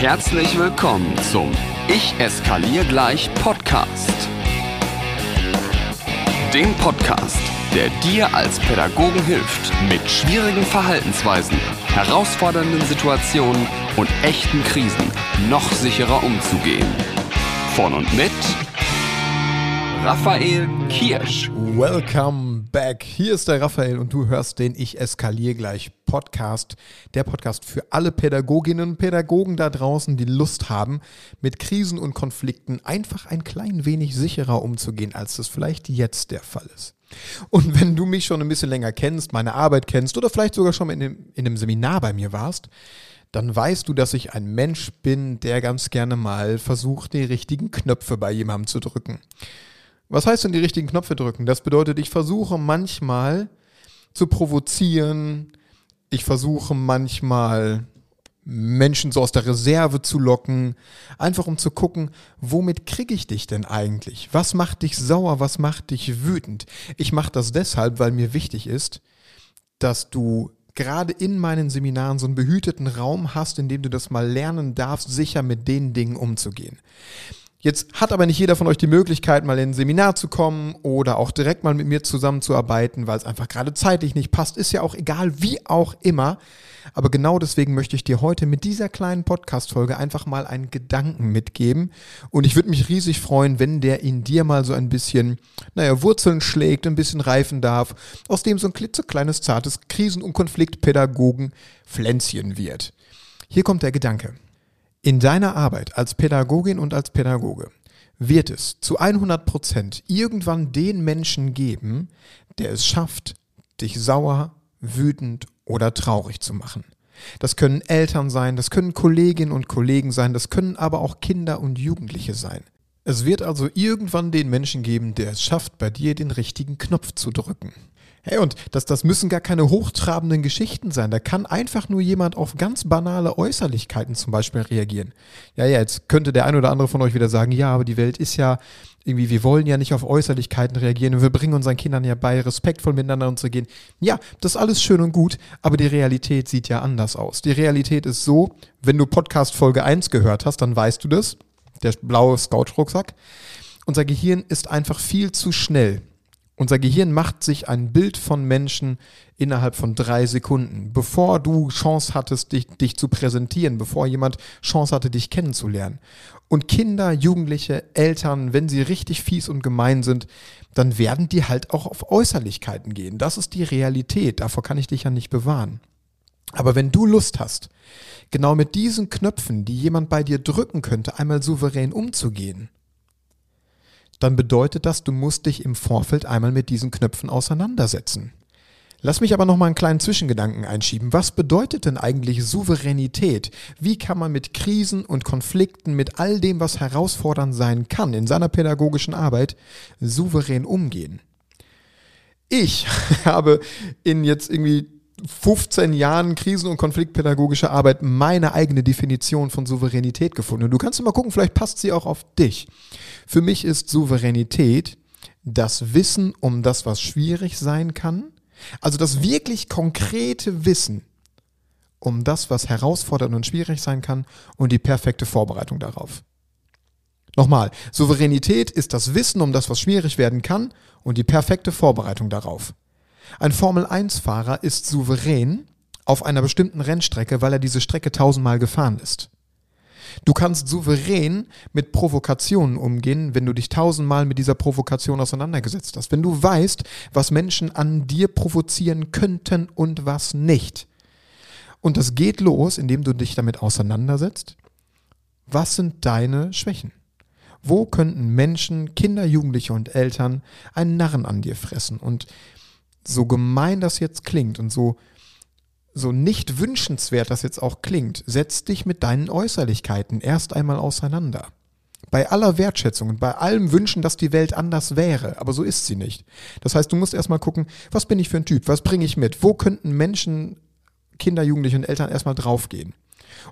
Herzlich willkommen zum Ich eskaliere gleich Podcast. Dem Podcast, der dir als Pädagogen hilft, mit schwierigen Verhaltensweisen, herausfordernden Situationen und echten Krisen noch sicherer umzugehen. Von und mit Raphael Kirsch. Welcome back. Hier ist der Raphael und du hörst den Ich eskaliere gleich Podcast. Der Podcast für alle Pädagoginnen und Pädagogen da draußen, die Lust haben, mit Krisen und Konflikten einfach ein klein wenig sicherer umzugehen, als das vielleicht jetzt der Fall ist. Und wenn du mich schon ein bisschen länger kennst, meine Arbeit kennst oder vielleicht sogar schon in einem, in einem Seminar bei mir warst, dann weißt du, dass ich ein Mensch bin, der ganz gerne mal versucht, die richtigen Knöpfe bei jemandem zu drücken. Was heißt denn die richtigen Knöpfe drücken? Das bedeutet, ich versuche manchmal zu provozieren, ich versuche manchmal Menschen so aus der Reserve zu locken, einfach um zu gucken, womit kriege ich dich denn eigentlich? Was macht dich sauer? Was macht dich wütend? Ich mache das deshalb, weil mir wichtig ist, dass du gerade in meinen Seminaren so einen behüteten Raum hast, in dem du das mal lernen darfst, sicher mit den Dingen umzugehen. Jetzt hat aber nicht jeder von euch die Möglichkeit, mal in ein Seminar zu kommen oder auch direkt mal mit mir zusammenzuarbeiten, weil es einfach gerade zeitlich nicht passt. Ist ja auch egal, wie auch immer. Aber genau deswegen möchte ich dir heute mit dieser kleinen Podcast-Folge einfach mal einen Gedanken mitgeben. Und ich würde mich riesig freuen, wenn der in dir mal so ein bisschen, naja, Wurzeln schlägt, ein bisschen reifen darf, aus dem so ein klitzekleines, zartes Krisen- und Konfliktpädagogen Pflänzchen wird. Hier kommt der Gedanke. In deiner Arbeit als Pädagogin und als Pädagoge wird es zu 100 Prozent irgendwann den Menschen geben, der es schafft, dich sauer, wütend oder traurig zu machen. Das können Eltern sein, das können Kolleginnen und Kollegen sein, das können aber auch Kinder und Jugendliche sein. Es wird also irgendwann den Menschen geben, der es schafft, bei dir den richtigen Knopf zu drücken. Hey, und das, das müssen gar keine hochtrabenden Geschichten sein. Da kann einfach nur jemand auf ganz banale Äußerlichkeiten zum Beispiel reagieren. Ja, ja, jetzt könnte der ein oder andere von euch wieder sagen, ja, aber die Welt ist ja irgendwie, wir wollen ja nicht auf Äußerlichkeiten reagieren und wir bringen unseren Kindern ja bei, respektvoll miteinander umzugehen. Ja, das ist alles schön und gut, aber die Realität sieht ja anders aus. Die Realität ist so, wenn du Podcast Folge 1 gehört hast, dann weißt du das, der blaue Scout-Rucksack. Unser Gehirn ist einfach viel zu schnell unser Gehirn macht sich ein Bild von Menschen innerhalb von drei Sekunden, bevor du Chance hattest, dich, dich, zu präsentieren, bevor jemand Chance hatte, dich kennenzulernen. Und Kinder, Jugendliche, Eltern, wenn sie richtig fies und gemein sind, dann werden die halt auch auf Äußerlichkeiten gehen. Das ist die Realität. Davor kann ich dich ja nicht bewahren. Aber wenn du Lust hast, genau mit diesen Knöpfen, die jemand bei dir drücken könnte, einmal souverän umzugehen, dann bedeutet das, du musst dich im Vorfeld einmal mit diesen Knöpfen auseinandersetzen. Lass mich aber noch mal einen kleinen Zwischengedanken einschieben. Was bedeutet denn eigentlich Souveränität? Wie kann man mit Krisen und Konflikten, mit all dem, was herausfordernd sein kann in seiner pädagogischen Arbeit, souverän umgehen? Ich habe in jetzt irgendwie 15 Jahren Krisen- und konfliktpädagogische Arbeit meine eigene Definition von Souveränität gefunden. Und du kannst mal gucken, vielleicht passt sie auch auf dich. Für mich ist Souveränität das Wissen um das, was schwierig sein kann. Also das wirklich konkrete Wissen um das, was herausfordernd und schwierig sein kann und die perfekte Vorbereitung darauf. Nochmal, Souveränität ist das Wissen um das, was schwierig werden kann und die perfekte Vorbereitung darauf. Ein Formel-1-Fahrer ist souverän auf einer bestimmten Rennstrecke, weil er diese Strecke tausendmal gefahren ist. Du kannst souverän mit Provokationen umgehen, wenn du dich tausendmal mit dieser Provokation auseinandergesetzt hast. Wenn du weißt, was Menschen an dir provozieren könnten und was nicht. Und das geht los, indem du dich damit auseinandersetzt. Was sind deine Schwächen? Wo könnten Menschen, Kinder, Jugendliche und Eltern einen Narren an dir fressen? Und so gemein das jetzt klingt und so, so nicht wünschenswert das jetzt auch klingt, setz dich mit deinen Äußerlichkeiten erst einmal auseinander. Bei aller Wertschätzung und bei allem Wünschen, dass die Welt anders wäre, aber so ist sie nicht. Das heißt, du musst erstmal gucken, was bin ich für ein Typ, was bringe ich mit, wo könnten Menschen, Kinder, Jugendliche und Eltern erstmal draufgehen.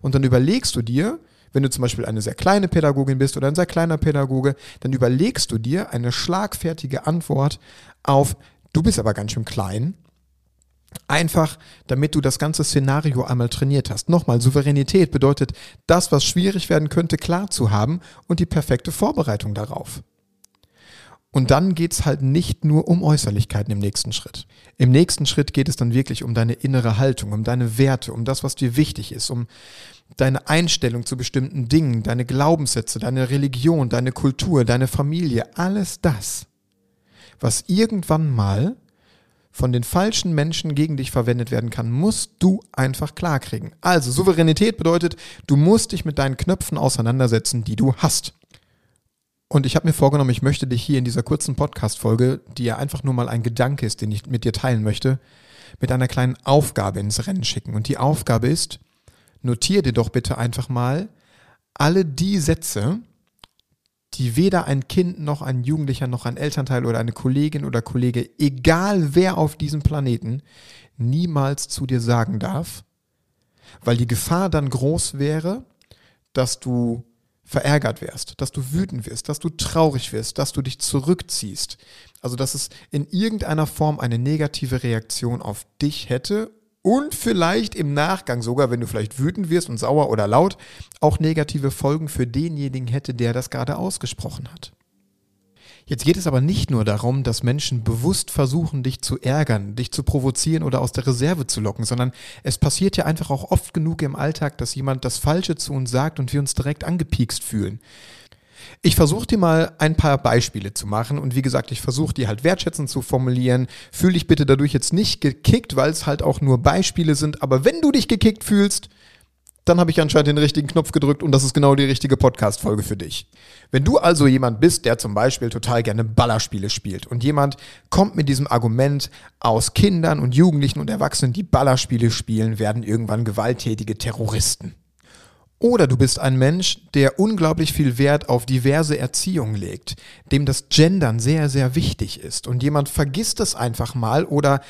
Und dann überlegst du dir, wenn du zum Beispiel eine sehr kleine Pädagogin bist oder ein sehr kleiner Pädagoge, dann überlegst du dir eine schlagfertige Antwort auf Du bist aber ganz schön klein. Einfach, damit du das ganze Szenario einmal trainiert hast. Nochmal, Souveränität bedeutet, das, was schwierig werden könnte, klar zu haben und die perfekte Vorbereitung darauf. Und dann geht es halt nicht nur um Äußerlichkeiten im nächsten Schritt. Im nächsten Schritt geht es dann wirklich um deine innere Haltung, um deine Werte, um das, was dir wichtig ist, um deine Einstellung zu bestimmten Dingen, deine Glaubenssätze, deine Religion, deine Kultur, deine Familie, alles das, was irgendwann mal von den falschen Menschen gegen dich verwendet werden kann, musst du einfach klarkriegen. Also Souveränität bedeutet, du musst dich mit deinen Knöpfen auseinandersetzen, die du hast. Und ich habe mir vorgenommen, ich möchte dich hier in dieser kurzen Podcast-Folge, die ja einfach nur mal ein Gedanke ist, den ich mit dir teilen möchte, mit einer kleinen Aufgabe ins Rennen schicken. Und die Aufgabe ist, notiere dir doch bitte einfach mal alle die Sätze, die weder ein Kind noch ein Jugendlicher noch ein Elternteil oder eine Kollegin oder Kollege, egal wer auf diesem Planeten, niemals zu dir sagen darf, weil die Gefahr dann groß wäre, dass du verärgert wirst, dass du wütend wirst, dass du traurig wirst, dass du dich zurückziehst. Also dass es in irgendeiner Form eine negative Reaktion auf dich hätte und vielleicht im Nachgang sogar, wenn du vielleicht wütend wirst und sauer oder laut, auch negative Folgen für denjenigen hätte, der das gerade ausgesprochen hat. Jetzt geht es aber nicht nur darum, dass Menschen bewusst versuchen, dich zu ärgern, dich zu provozieren oder aus der Reserve zu locken, sondern es passiert ja einfach auch oft genug im Alltag, dass jemand das Falsche zu uns sagt und wir uns direkt angepiekst fühlen. Ich versuche dir mal ein paar Beispiele zu machen und wie gesagt, ich versuche die halt wertschätzend zu formulieren. Fühl dich bitte dadurch jetzt nicht gekickt, weil es halt auch nur Beispiele sind, aber wenn du dich gekickt fühlst, dann habe ich anscheinend den richtigen Knopf gedrückt und das ist genau die richtige Podcast-Folge für dich. Wenn du also jemand bist, der zum Beispiel total gerne Ballerspiele spielt und jemand kommt mit diesem Argument aus Kindern und Jugendlichen und Erwachsenen, die Ballerspiele spielen, werden irgendwann gewalttätige Terroristen. Oder du bist ein Mensch, der unglaublich viel Wert auf diverse Erziehung legt, dem das Gendern sehr, sehr wichtig ist und jemand vergisst es einfach mal oder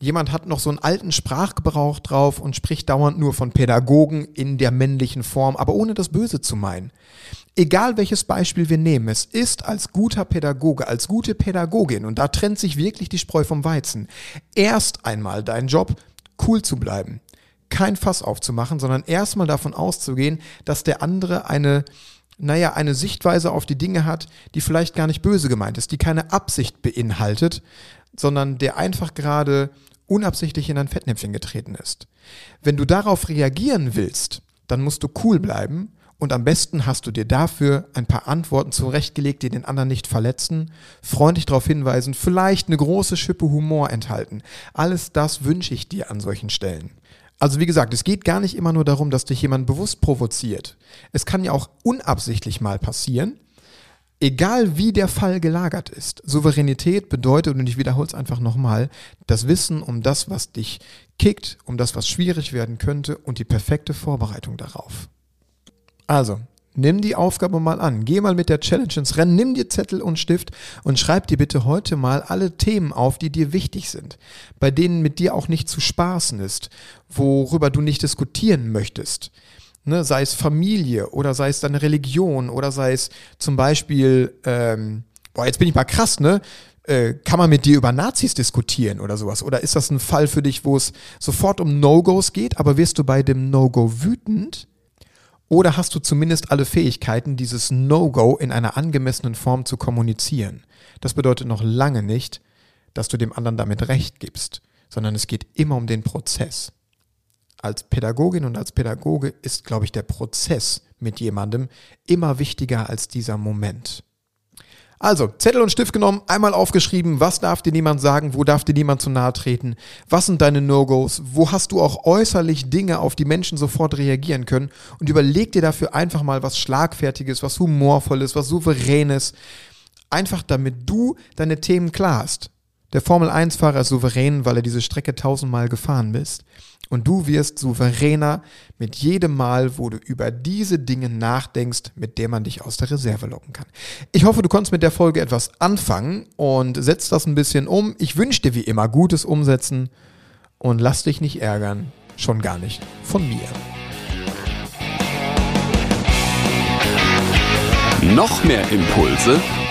jemand hat noch so einen alten Sprachgebrauch drauf und spricht dauernd nur von Pädagogen in der männlichen Form, aber ohne das Böse zu meinen. Egal welches Beispiel wir nehmen, es ist als guter Pädagoge, als gute Pädagogin, und da trennt sich wirklich die Spreu vom Weizen, erst einmal dein Job, cool zu bleiben, kein Fass aufzumachen, sondern erstmal davon auszugehen, dass der andere eine, naja, eine Sichtweise auf die Dinge hat, die vielleicht gar nicht böse gemeint ist, die keine Absicht beinhaltet, sondern der einfach gerade unabsichtlich in ein Fettnäpfchen getreten ist. Wenn du darauf reagieren willst, dann musst du cool bleiben und am besten hast du dir dafür ein paar Antworten zurechtgelegt, die den anderen nicht verletzen, freundlich darauf hinweisen, vielleicht eine große Schippe Humor enthalten. Alles das wünsche ich dir an solchen Stellen. Also wie gesagt, es geht gar nicht immer nur darum, dass dich jemand bewusst provoziert. Es kann ja auch unabsichtlich mal passieren. Egal wie der Fall gelagert ist. Souveränität bedeutet, und ich wiederhole es einfach nochmal, das Wissen um das, was dich kickt, um das, was schwierig werden könnte und die perfekte Vorbereitung darauf. Also, Nimm die Aufgabe mal an. Geh mal mit der Challenge ins Rennen, nimm dir Zettel und Stift und schreib dir bitte heute mal alle Themen auf, die dir wichtig sind, bei denen mit dir auch nicht zu spaßen ist, worüber du nicht diskutieren möchtest. Ne, sei es Familie oder sei es deine Religion oder sei es zum Beispiel, ähm, boah, jetzt bin ich mal krass, ne? Äh, kann man mit dir über Nazis diskutieren oder sowas? Oder ist das ein Fall für dich, wo es sofort um No-Gos geht, aber wirst du bei dem No-Go wütend? Oder hast du zumindest alle Fähigkeiten, dieses No-Go in einer angemessenen Form zu kommunizieren? Das bedeutet noch lange nicht, dass du dem anderen damit recht gibst, sondern es geht immer um den Prozess. Als Pädagogin und als Pädagoge ist, glaube ich, der Prozess mit jemandem immer wichtiger als dieser Moment. Also, Zettel und Stift genommen, einmal aufgeschrieben, was darf dir niemand sagen, wo darf dir niemand zu nahe treten, was sind deine No-Gos, wo hast du auch äußerlich Dinge, auf die Menschen sofort reagieren können und überleg dir dafür einfach mal was Schlagfertiges, was Humorvolles, was Souveränes, einfach damit du deine Themen klar hast. Der Formel-1-Fahrer ist souverän, weil er diese Strecke tausendmal gefahren bist. Und du wirst souveräner mit jedem Mal, wo du über diese Dinge nachdenkst, mit der man dich aus der Reserve locken kann. Ich hoffe, du konntest mit der Folge etwas anfangen und setzt das ein bisschen um. Ich wünsche dir wie immer gutes Umsetzen und lass dich nicht ärgern. Schon gar nicht von mir. Noch mehr Impulse